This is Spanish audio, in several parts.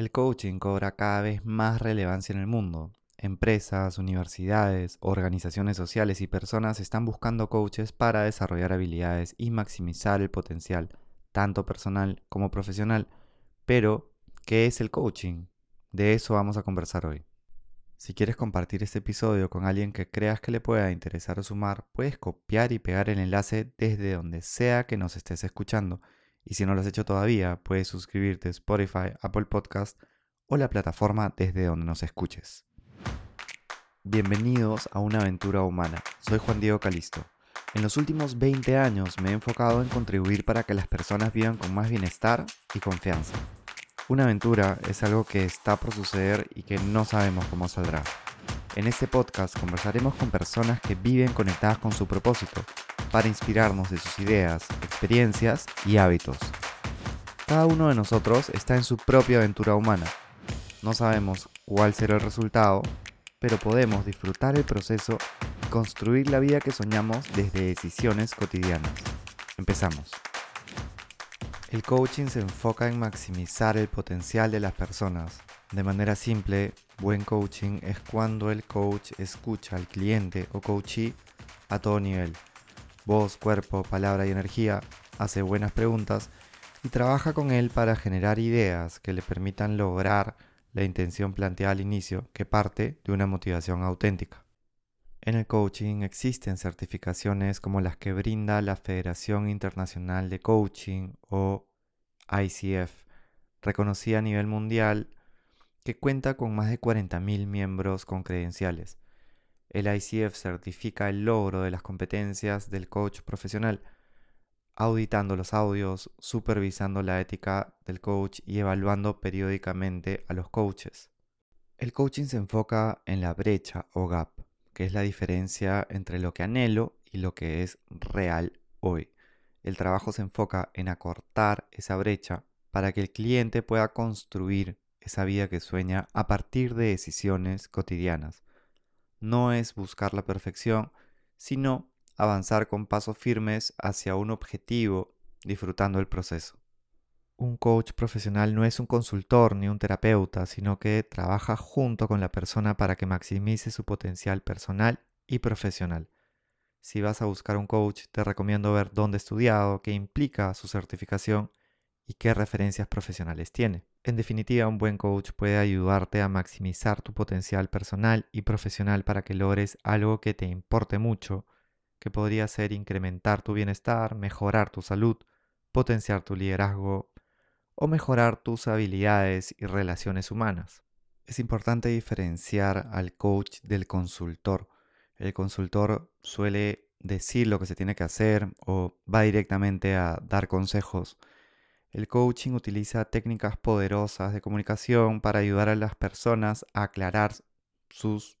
El coaching cobra cada vez más relevancia en el mundo. Empresas, universidades, organizaciones sociales y personas están buscando coaches para desarrollar habilidades y maximizar el potencial, tanto personal como profesional. Pero, ¿qué es el coaching? De eso vamos a conversar hoy. Si quieres compartir este episodio con alguien que creas que le pueda interesar o sumar, puedes copiar y pegar el enlace desde donde sea que nos estés escuchando. Y si no lo has hecho todavía, puedes suscribirte a Spotify, Apple Podcast o la plataforma desde donde nos escuches. Bienvenidos a una aventura humana. Soy Juan Diego Calisto. En los últimos 20 años me he enfocado en contribuir para que las personas vivan con más bienestar y confianza. Una aventura es algo que está por suceder y que no sabemos cómo saldrá. En este podcast conversaremos con personas que viven conectadas con su propósito para inspirarnos de sus ideas, experiencias y hábitos. Cada uno de nosotros está en su propia aventura humana. No sabemos cuál será el resultado, pero podemos disfrutar el proceso y construir la vida que soñamos desde decisiones cotidianas. Empezamos. El coaching se enfoca en maximizar el potencial de las personas. De manera simple, buen coaching es cuando el coach escucha al cliente o coachee a todo nivel. Voz, cuerpo, palabra y energía, hace buenas preguntas y trabaja con él para generar ideas que le permitan lograr la intención planteada al inicio que parte de una motivación auténtica. En el coaching existen certificaciones como las que brinda la Federación Internacional de Coaching o ICF, reconocida a nivel mundial, que cuenta con más de 40.000 miembros con credenciales. El ICF certifica el logro de las competencias del coach profesional, auditando los audios, supervisando la ética del coach y evaluando periódicamente a los coaches. El coaching se enfoca en la brecha o gap, que es la diferencia entre lo que anhelo y lo que es real hoy. El trabajo se enfoca en acortar esa brecha para que el cliente pueda construir esa vida que sueña a partir de decisiones cotidianas. No es buscar la perfección, sino avanzar con pasos firmes hacia un objetivo, disfrutando el proceso. Un coach profesional no es un consultor ni un terapeuta, sino que trabaja junto con la persona para que maximice su potencial personal y profesional. Si vas a buscar un coach, te recomiendo ver dónde ha estudiado, qué implica su certificación y qué referencias profesionales tiene. En definitiva, un buen coach puede ayudarte a maximizar tu potencial personal y profesional para que logres algo que te importe mucho que podría ser incrementar tu bienestar, mejorar tu salud, potenciar tu liderazgo o mejorar tus habilidades y relaciones humanas. Es importante diferenciar al coach del consultor. El consultor suele decir lo que se tiene que hacer o va directamente a dar consejos. El coaching utiliza técnicas poderosas de comunicación para ayudar a las personas a aclarar sus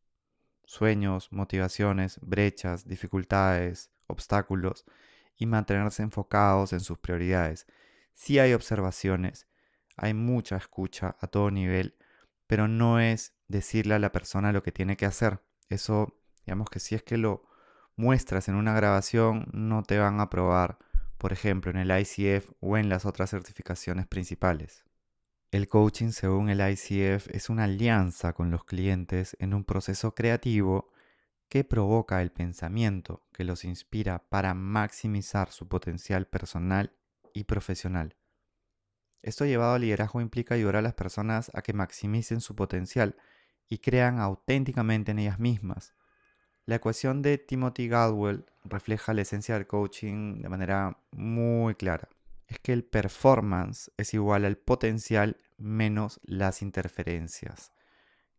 sueños, motivaciones, brechas, dificultades, obstáculos y mantenerse enfocados en sus prioridades. Sí hay observaciones, hay mucha escucha a todo nivel, pero no es decirle a la persona lo que tiene que hacer. Eso, digamos que si es que lo muestras en una grabación, no te van a probar, por ejemplo, en el ICF o en las otras certificaciones principales. El coaching, según el ICF, es una alianza con los clientes en un proceso creativo que provoca el pensamiento que los inspira para maximizar su potencial personal y profesional. Esto llevado al liderazgo implica ayudar a las personas a que maximicen su potencial y crean auténticamente en ellas mismas. La ecuación de Timothy Galwell refleja la esencia del coaching de manera muy clara es que el performance es igual al potencial menos las interferencias.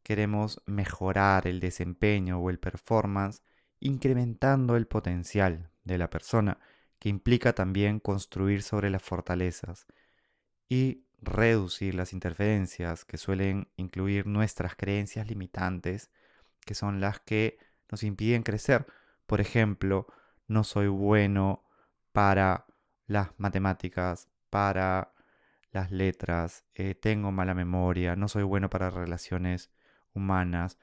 Queremos mejorar el desempeño o el performance incrementando el potencial de la persona, que implica también construir sobre las fortalezas y reducir las interferencias que suelen incluir nuestras creencias limitantes, que son las que nos impiden crecer. Por ejemplo, no soy bueno para las matemáticas, para las letras, eh, tengo mala memoria, no soy bueno para relaciones humanas.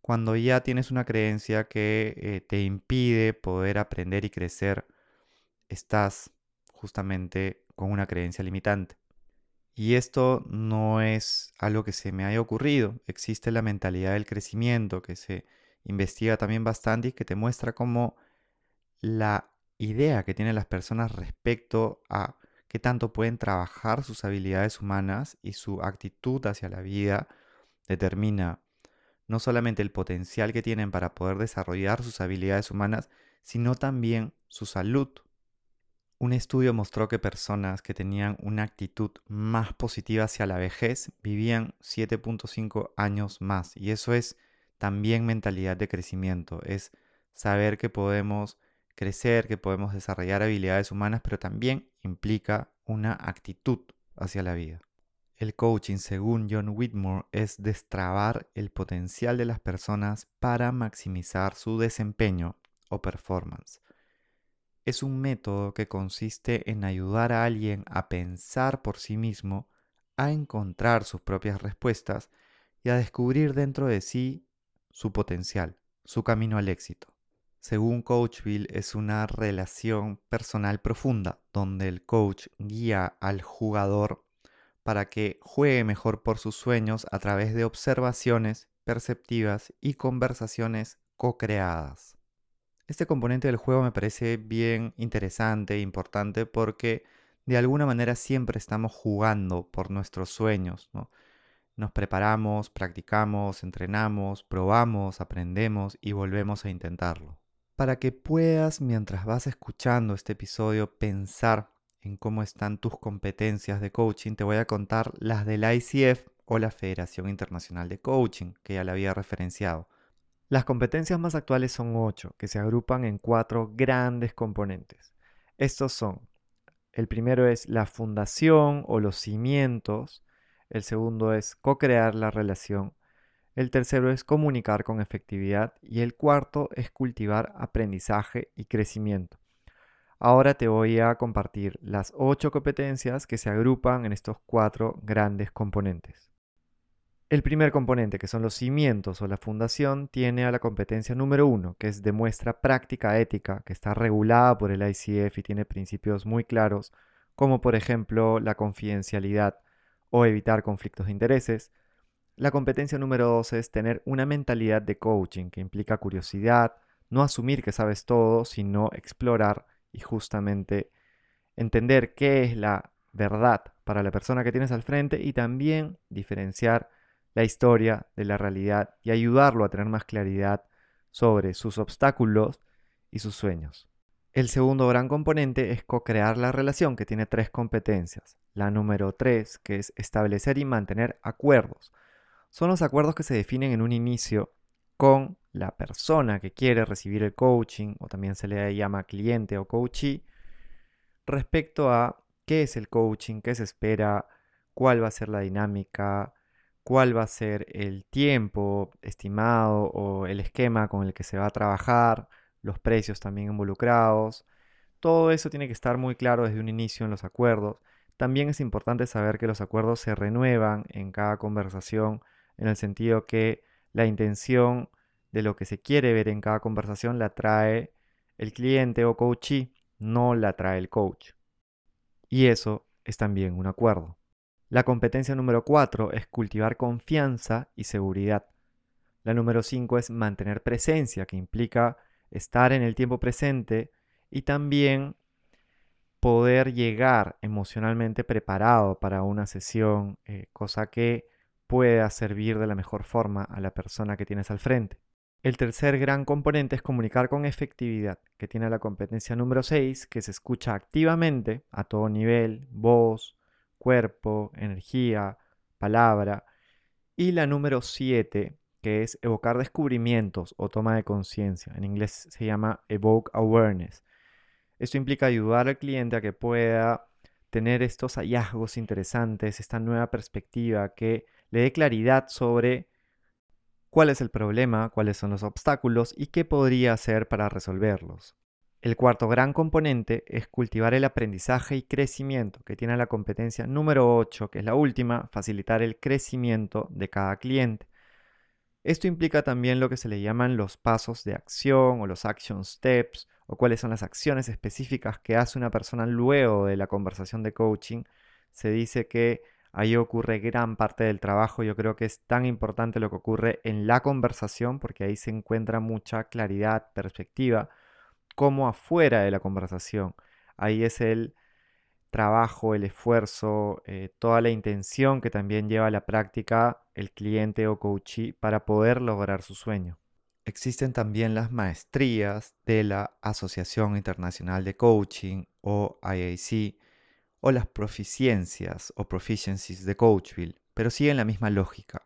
Cuando ya tienes una creencia que eh, te impide poder aprender y crecer, estás justamente con una creencia limitante. Y esto no es algo que se me haya ocurrido. Existe la mentalidad del crecimiento que se investiga también bastante y que te muestra cómo la idea que tienen las personas respecto a qué tanto pueden trabajar sus habilidades humanas y su actitud hacia la vida determina no solamente el potencial que tienen para poder desarrollar sus habilidades humanas, sino también su salud. Un estudio mostró que personas que tenían una actitud más positiva hacia la vejez vivían 7.5 años más. Y eso es también mentalidad de crecimiento, es saber que podemos crecer, que podemos desarrollar habilidades humanas, pero también implica una actitud hacia la vida. El coaching, según John Whitmore, es destrabar el potencial de las personas para maximizar su desempeño o performance. Es un método que consiste en ayudar a alguien a pensar por sí mismo, a encontrar sus propias respuestas y a descubrir dentro de sí su potencial, su camino al éxito. Según Coachville, es una relación personal profunda donde el coach guía al jugador para que juegue mejor por sus sueños a través de observaciones perceptivas y conversaciones co-creadas. Este componente del juego me parece bien interesante e importante porque de alguna manera siempre estamos jugando por nuestros sueños. Nos preparamos, practicamos, entrenamos, probamos, aprendemos y volvemos a intentarlo. Para que puedas, mientras vas escuchando este episodio, pensar en cómo están tus competencias de coaching, te voy a contar las del ICF o la Federación Internacional de Coaching, que ya la había referenciado. Las competencias más actuales son ocho, que se agrupan en cuatro grandes componentes. Estos son, el primero es la fundación o los cimientos, el segundo es co-crear la relación, el tercero es comunicar con efectividad y el cuarto es cultivar aprendizaje y crecimiento. Ahora te voy a compartir las ocho competencias que se agrupan en estos cuatro grandes componentes. El primer componente, que son los cimientos o la fundación, tiene a la competencia número uno, que es demuestra práctica ética, que está regulada por el ICF y tiene principios muy claros, como por ejemplo la confidencialidad o evitar conflictos de intereses. La competencia número dos es tener una mentalidad de coaching, que implica curiosidad, no asumir que sabes todo, sino explorar y justamente entender qué es la verdad para la persona que tienes al frente y también diferenciar la historia de la realidad y ayudarlo a tener más claridad sobre sus obstáculos y sus sueños. El segundo gran componente es co-crear la relación, que tiene tres competencias. La número tres, que es establecer y mantener acuerdos. Son los acuerdos que se definen en un inicio con la persona que quiere recibir el coaching, o también se le llama cliente o coachee, respecto a qué es el coaching, qué se espera, cuál va a ser la dinámica, cuál va a ser el tiempo estimado o el esquema con el que se va a trabajar, los precios también involucrados. Todo eso tiene que estar muy claro desde un inicio en los acuerdos. También es importante saber que los acuerdos se renuevan en cada conversación en el sentido que la intención de lo que se quiere ver en cada conversación la trae el cliente o coachee, no la trae el coach. Y eso es también un acuerdo. La competencia número 4 es cultivar confianza y seguridad. La número 5 es mantener presencia, que implica estar en el tiempo presente y también poder llegar emocionalmente preparado para una sesión, eh, cosa que pueda servir de la mejor forma a la persona que tienes al frente. El tercer gran componente es comunicar con efectividad, que tiene la competencia número 6, que se escucha activamente a todo nivel, voz, cuerpo, energía, palabra. Y la número 7, que es evocar descubrimientos o toma de conciencia. En inglés se llama evoke awareness. Esto implica ayudar al cliente a que pueda tener estos hallazgos interesantes, esta nueva perspectiva que le dé claridad sobre cuál es el problema, cuáles son los obstáculos y qué podría hacer para resolverlos. El cuarto gran componente es cultivar el aprendizaje y crecimiento, que tiene la competencia número 8, que es la última, facilitar el crecimiento de cada cliente. Esto implica también lo que se le llaman los pasos de acción o los action steps, o cuáles son las acciones específicas que hace una persona luego de la conversación de coaching. Se dice que Ahí ocurre gran parte del trabajo. Yo creo que es tan importante lo que ocurre en la conversación porque ahí se encuentra mucha claridad, perspectiva, como afuera de la conversación. Ahí es el trabajo, el esfuerzo, eh, toda la intención que también lleva a la práctica el cliente o coachee para poder lograr su sueño. Existen también las maestrías de la Asociación Internacional de Coaching o IAC o las proficiencias o proficiencies de Coachville, pero siguen la misma lógica,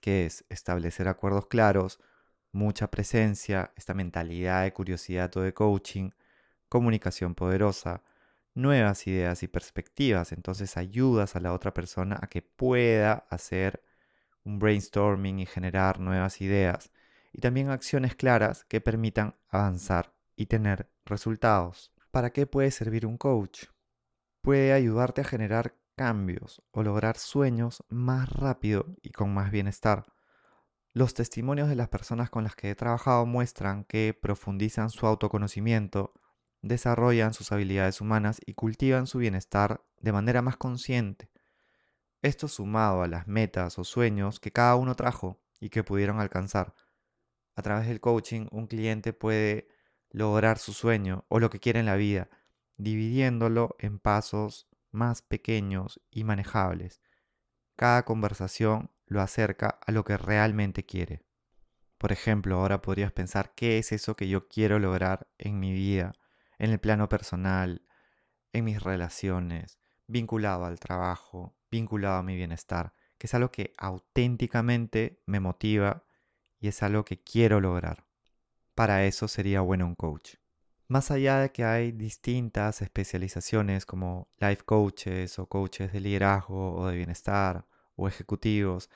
que es establecer acuerdos claros, mucha presencia, esta mentalidad de curiosidad o de coaching, comunicación poderosa, nuevas ideas y perspectivas, entonces ayudas a la otra persona a que pueda hacer un brainstorming y generar nuevas ideas y también acciones claras que permitan avanzar y tener resultados. ¿Para qué puede servir un coach? Puede ayudarte a generar cambios o lograr sueños más rápido y con más bienestar. Los testimonios de las personas con las que he trabajado muestran que profundizan su autoconocimiento, desarrollan sus habilidades humanas y cultivan su bienestar de manera más consciente. Esto sumado a las metas o sueños que cada uno trajo y que pudieron alcanzar. A través del coaching, un cliente puede lograr su sueño o lo que quiere en la vida, dividiéndolo en pasos más pequeños y manejables. Cada conversación lo acerca a lo que realmente quiere. Por ejemplo, ahora podrías pensar qué es eso que yo quiero lograr en mi vida en el plano personal, en mis relaciones, vinculado al trabajo, vinculado a mi bienestar, que es algo que auténticamente me motiva y es algo que quiero lograr. Para eso sería bueno un coach. Más allá de que hay distintas especializaciones como life coaches o coaches de liderazgo o de bienestar o ejecutivos,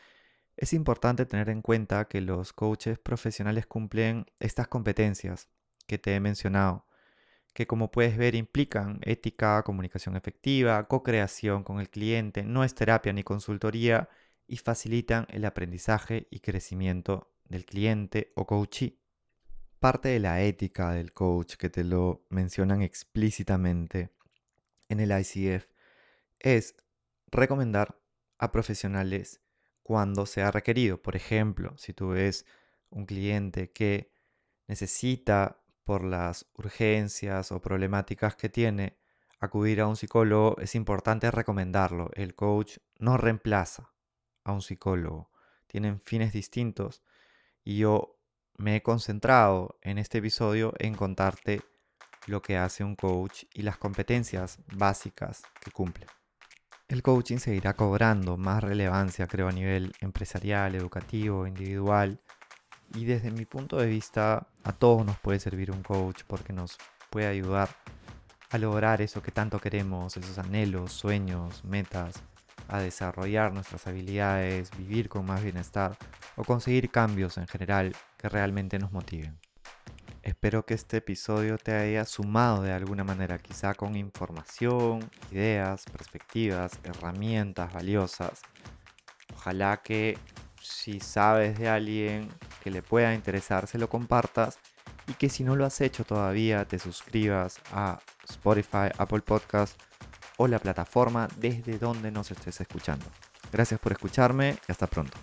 es importante tener en cuenta que los coaches profesionales cumplen estas competencias que te he mencionado que como puedes ver implican ética, comunicación efectiva, co-creación con el cliente, no es terapia ni consultoría y facilitan el aprendizaje y crecimiento del cliente o coachee. Parte de la ética del coach que te lo mencionan explícitamente en el ICF es recomendar a profesionales cuando sea requerido. Por ejemplo, si tú ves un cliente que necesita por las urgencias o problemáticas que tiene, acudir a un psicólogo es importante recomendarlo. El coach no reemplaza a un psicólogo. Tienen fines distintos y yo me he concentrado en este episodio en contarte lo que hace un coach y las competencias básicas que cumple. El coaching seguirá cobrando más relevancia, creo, a nivel empresarial, educativo, individual y desde mi punto de vista, a todos nos puede servir un coach porque nos puede ayudar a lograr eso que tanto queremos, esos anhelos, sueños, metas, a desarrollar nuestras habilidades, vivir con más bienestar o conseguir cambios en general que realmente nos motiven. Espero que este episodio te haya sumado de alguna manera, quizá con información, ideas, perspectivas, herramientas valiosas. Ojalá que si sabes de alguien que le pueda interesar, se lo compartas y que si no lo has hecho todavía, te suscribas a Spotify, Apple Podcast o la plataforma desde donde nos estés escuchando. Gracias por escucharme y hasta pronto.